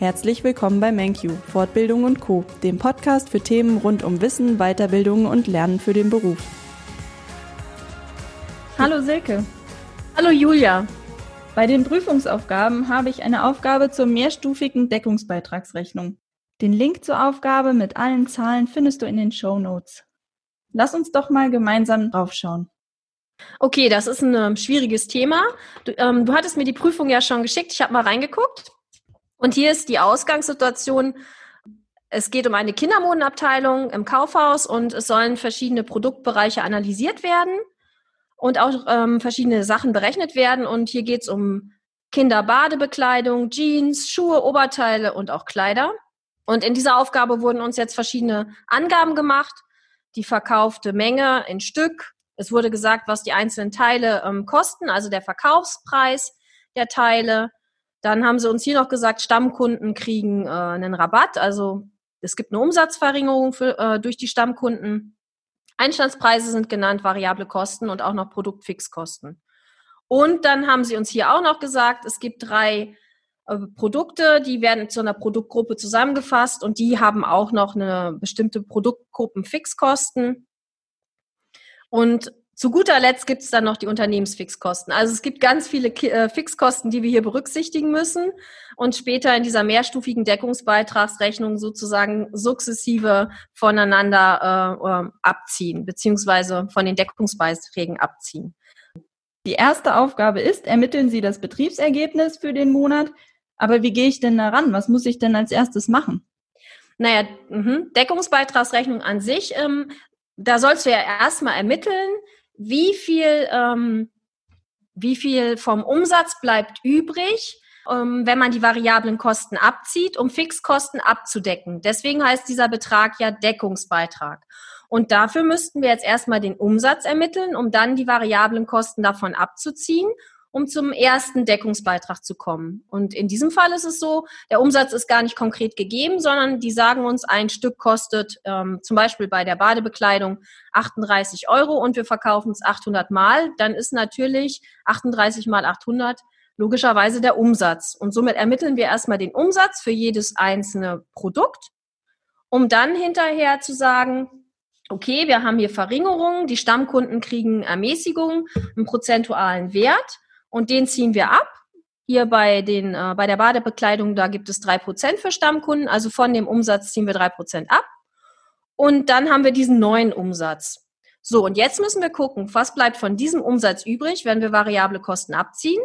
Herzlich willkommen bei MenQ, Fortbildung und Co., dem Podcast für Themen rund um Wissen, Weiterbildung und Lernen für den Beruf. Hallo Silke. Hallo Julia. Bei den Prüfungsaufgaben habe ich eine Aufgabe zur mehrstufigen Deckungsbeitragsrechnung. Den Link zur Aufgabe mit allen Zahlen findest du in den Show Notes. Lass uns doch mal gemeinsam draufschauen. Okay, das ist ein ähm, schwieriges Thema. Du, ähm, du hattest mir die Prüfung ja schon geschickt. Ich habe mal reingeguckt. Und hier ist die Ausgangssituation. Es geht um eine Kindermodenabteilung im Kaufhaus und es sollen verschiedene Produktbereiche analysiert werden und auch ähm, verschiedene Sachen berechnet werden. Und hier geht es um Kinderbadebekleidung, Jeans, Schuhe, Oberteile und auch Kleider. Und in dieser Aufgabe wurden uns jetzt verschiedene Angaben gemacht. Die verkaufte Menge in Stück. Es wurde gesagt, was die einzelnen Teile ähm, kosten, also der Verkaufspreis der Teile, dann haben sie uns hier noch gesagt, Stammkunden kriegen äh, einen Rabatt. Also es gibt eine Umsatzverringerung für, äh, durch die Stammkunden. Einstandspreise sind genannt, variable Kosten und auch noch Produktfixkosten. Und dann haben sie uns hier auch noch gesagt, es gibt drei äh, Produkte, die werden zu einer Produktgruppe zusammengefasst und die haben auch noch eine bestimmte Produktgruppenfixkosten. Und zu guter Letzt gibt es dann noch die Unternehmensfixkosten. Also es gibt ganz viele äh, Fixkosten, die wir hier berücksichtigen müssen und später in dieser mehrstufigen Deckungsbeitragsrechnung sozusagen sukzessive voneinander äh, äh, abziehen, beziehungsweise von den Deckungsbeiträgen abziehen. Die erste Aufgabe ist, ermitteln Sie das Betriebsergebnis für den Monat. Aber wie gehe ich denn daran? Was muss ich denn als erstes machen? Naja, mh, Deckungsbeitragsrechnung an sich, ähm, da sollst du ja erstmal ermitteln, wie viel, ähm, wie viel vom Umsatz bleibt übrig, ähm, wenn man die variablen Kosten abzieht, um Fixkosten abzudecken. Deswegen heißt dieser Betrag ja Deckungsbeitrag. Und dafür müssten wir jetzt erstmal den Umsatz ermitteln, um dann die variablen Kosten davon abzuziehen um zum ersten Deckungsbeitrag zu kommen. Und in diesem Fall ist es so, der Umsatz ist gar nicht konkret gegeben, sondern die sagen uns, ein Stück kostet ähm, zum Beispiel bei der Badebekleidung 38 Euro und wir verkaufen es 800 Mal. Dann ist natürlich 38 mal 800 logischerweise der Umsatz. Und somit ermitteln wir erstmal den Umsatz für jedes einzelne Produkt, um dann hinterher zu sagen, okay, wir haben hier Verringerungen, die Stammkunden kriegen Ermäßigung, einen prozentualen Wert und den ziehen wir ab. Hier bei, den, äh, bei der Badebekleidung, da gibt es drei Prozent für Stammkunden, also von dem Umsatz ziehen wir drei Prozent ab. Und dann haben wir diesen neuen Umsatz. So, und jetzt müssen wir gucken, was bleibt von diesem Umsatz übrig, wenn wir variable Kosten abziehen.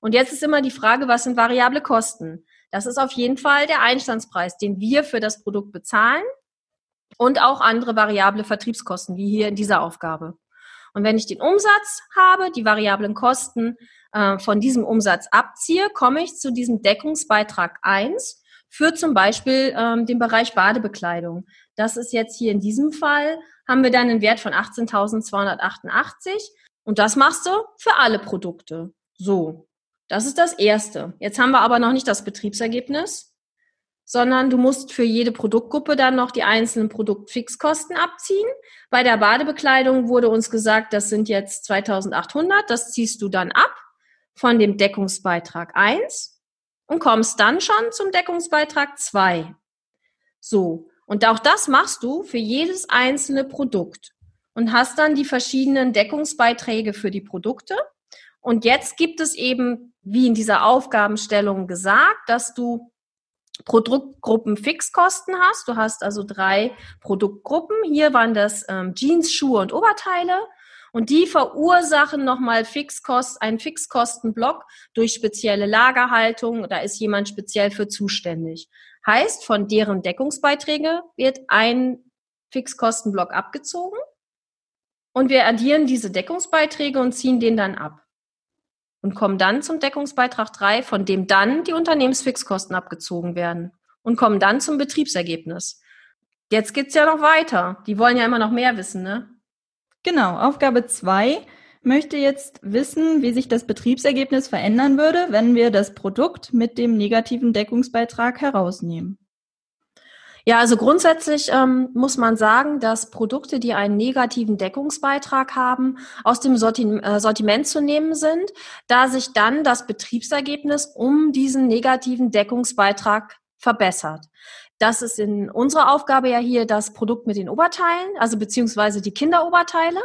Und jetzt ist immer die Frage, was sind variable Kosten? Das ist auf jeden Fall der Einstandspreis, den wir für das Produkt bezahlen und auch andere variable Vertriebskosten, wie hier in dieser Aufgabe. Und wenn ich den Umsatz habe, die variablen Kosten äh, von diesem Umsatz abziehe, komme ich zu diesem Deckungsbeitrag 1 für zum Beispiel ähm, den Bereich Badebekleidung. Das ist jetzt hier in diesem Fall, haben wir dann einen Wert von 18.288 und das machst du für alle Produkte. So, das ist das Erste. Jetzt haben wir aber noch nicht das Betriebsergebnis sondern du musst für jede Produktgruppe dann noch die einzelnen Produktfixkosten abziehen. Bei der Badebekleidung wurde uns gesagt, das sind jetzt 2800, das ziehst du dann ab von dem Deckungsbeitrag 1 und kommst dann schon zum Deckungsbeitrag 2. So, und auch das machst du für jedes einzelne Produkt und hast dann die verschiedenen Deckungsbeiträge für die Produkte. Und jetzt gibt es eben, wie in dieser Aufgabenstellung gesagt, dass du Produktgruppen Fixkosten hast. Du hast also drei Produktgruppen. Hier waren das ähm, Jeans, Schuhe und Oberteile. Und die verursachen nochmal Fixkost, einen Fixkostenblock durch spezielle Lagerhaltung. Da ist jemand speziell für zuständig. Heißt, von deren Deckungsbeiträge wird ein Fixkostenblock abgezogen. Und wir addieren diese Deckungsbeiträge und ziehen den dann ab und kommen dann zum Deckungsbeitrag 3, von dem dann die Unternehmensfixkosten abgezogen werden und kommen dann zum Betriebsergebnis. Jetzt geht's ja noch weiter. Die wollen ja immer noch mehr wissen, ne? Genau, Aufgabe 2 möchte jetzt wissen, wie sich das Betriebsergebnis verändern würde, wenn wir das Produkt mit dem negativen Deckungsbeitrag herausnehmen. Ja, also grundsätzlich ähm, muss man sagen, dass Produkte, die einen negativen Deckungsbeitrag haben, aus dem äh, Sortiment zu nehmen sind, da sich dann das Betriebsergebnis um diesen negativen Deckungsbeitrag verbessert. Das ist in unserer Aufgabe ja hier das Produkt mit den Oberteilen, also beziehungsweise die Kinderoberteile.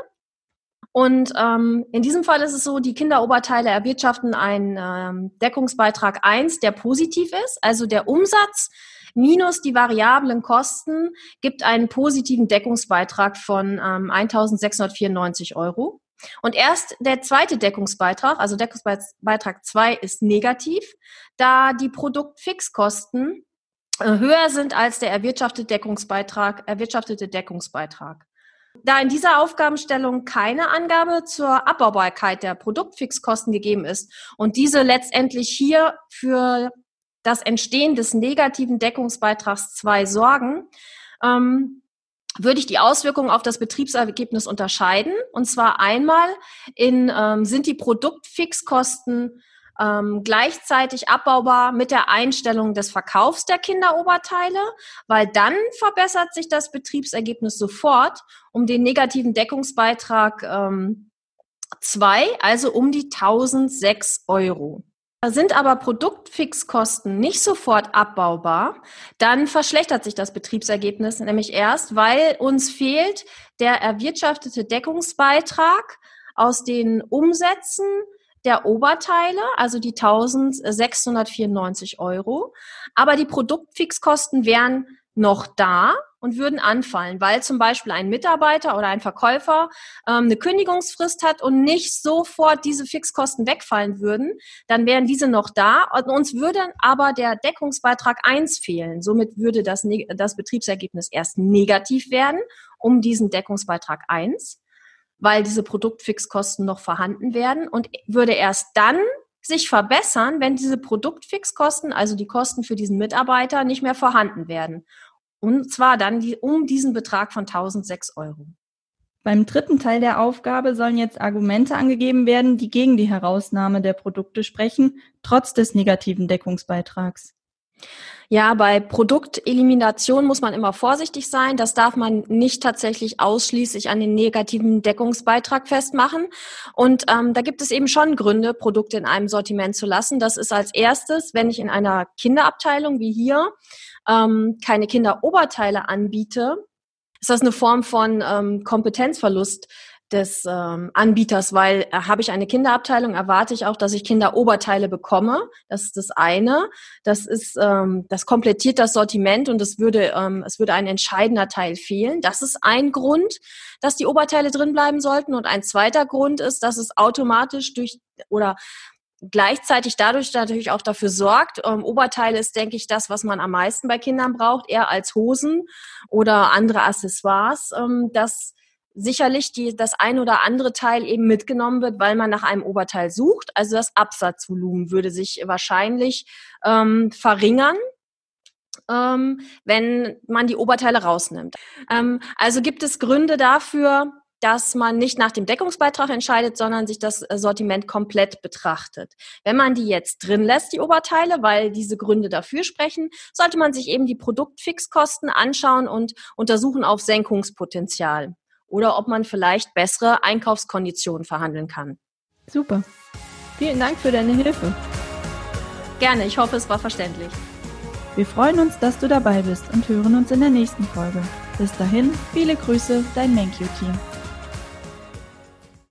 Und ähm, in diesem Fall ist es so, die Kinderoberteile erwirtschaften einen ähm, Deckungsbeitrag 1, der positiv ist, also der Umsatz minus die variablen Kosten gibt einen positiven Deckungsbeitrag von ähm, 1.694 Euro. Und erst der zweite Deckungsbeitrag, also Deckungsbeitrag 2 ist negativ, da die Produktfixkosten äh, höher sind als der erwirtschaftete Deckungsbeitrag, erwirtschaftete Deckungsbeitrag. Da in dieser Aufgabenstellung keine Angabe zur Abbaubarkeit der Produktfixkosten gegeben ist und diese letztendlich hier für das Entstehen des negativen Deckungsbeitrags 2 sorgen, ähm, würde ich die Auswirkungen auf das Betriebsergebnis unterscheiden. Und zwar einmal in, ähm, sind die Produktfixkosten ähm, gleichzeitig abbaubar mit der Einstellung des Verkaufs der Kinderoberteile, weil dann verbessert sich das Betriebsergebnis sofort um den negativen Deckungsbeitrag ähm, 2, also um die 1006 Euro. Sind aber Produktfixkosten nicht sofort abbaubar, dann verschlechtert sich das Betriebsergebnis nämlich erst, weil uns fehlt der erwirtschaftete Deckungsbeitrag aus den Umsätzen der Oberteile, also die 1694 Euro. Aber die Produktfixkosten wären noch da und würden anfallen, weil zum Beispiel ein Mitarbeiter oder ein Verkäufer ähm, eine Kündigungsfrist hat und nicht sofort diese Fixkosten wegfallen würden, dann wären diese noch da und uns würde aber der Deckungsbeitrag 1 fehlen. Somit würde das, das Betriebsergebnis erst negativ werden um diesen Deckungsbeitrag 1, weil diese Produktfixkosten noch vorhanden werden und würde erst dann sich verbessern, wenn diese Produktfixkosten, also die Kosten für diesen Mitarbeiter, nicht mehr vorhanden werden. Und zwar dann die, um diesen Betrag von 1006 Euro. Beim dritten Teil der Aufgabe sollen jetzt Argumente angegeben werden, die gegen die Herausnahme der Produkte sprechen, trotz des negativen Deckungsbeitrags. Ja, bei Produktelimination muss man immer vorsichtig sein. Das darf man nicht tatsächlich ausschließlich an den negativen Deckungsbeitrag festmachen. Und ähm, da gibt es eben schon Gründe, Produkte in einem Sortiment zu lassen. Das ist als erstes, wenn ich in einer Kinderabteilung wie hier ähm, keine Kinderoberteile anbiete, ist das eine Form von ähm, Kompetenzverlust des ähm, Anbieters, weil äh, habe ich eine Kinderabteilung, erwarte ich auch, dass ich Kinderoberteile bekomme. Das ist das eine. Das ist, ähm, das komplettiert das Sortiment und es würde, ähm, es würde ein entscheidender Teil fehlen. Das ist ein Grund, dass die Oberteile drin bleiben sollten. Und ein zweiter Grund ist, dass es automatisch durch oder gleichzeitig dadurch natürlich auch dafür sorgt, ähm, Oberteile ist, denke ich, das, was man am meisten bei Kindern braucht, eher als Hosen oder andere Accessoires, ähm, dass sicherlich die, das ein oder andere Teil eben mitgenommen wird, weil man nach einem Oberteil sucht. Also das Absatzvolumen würde sich wahrscheinlich ähm, verringern. Ähm, wenn man die Oberteile rausnimmt. Ähm, also gibt es Gründe dafür, dass man nicht nach dem Deckungsbeitrag entscheidet, sondern sich das Sortiment komplett betrachtet. Wenn man die jetzt drin lässt, die Oberteile, weil diese Gründe dafür sprechen, sollte man sich eben die Produktfixkosten anschauen und untersuchen auf Senkungspotenzial oder ob man vielleicht bessere Einkaufskonditionen verhandeln kann. Super. Vielen Dank für deine Hilfe. Gerne, ich hoffe, es war verständlich. Wir freuen uns, dass du dabei bist und hören uns in der nächsten Folge. Bis dahin, viele Grüße, dein MenQ-Team.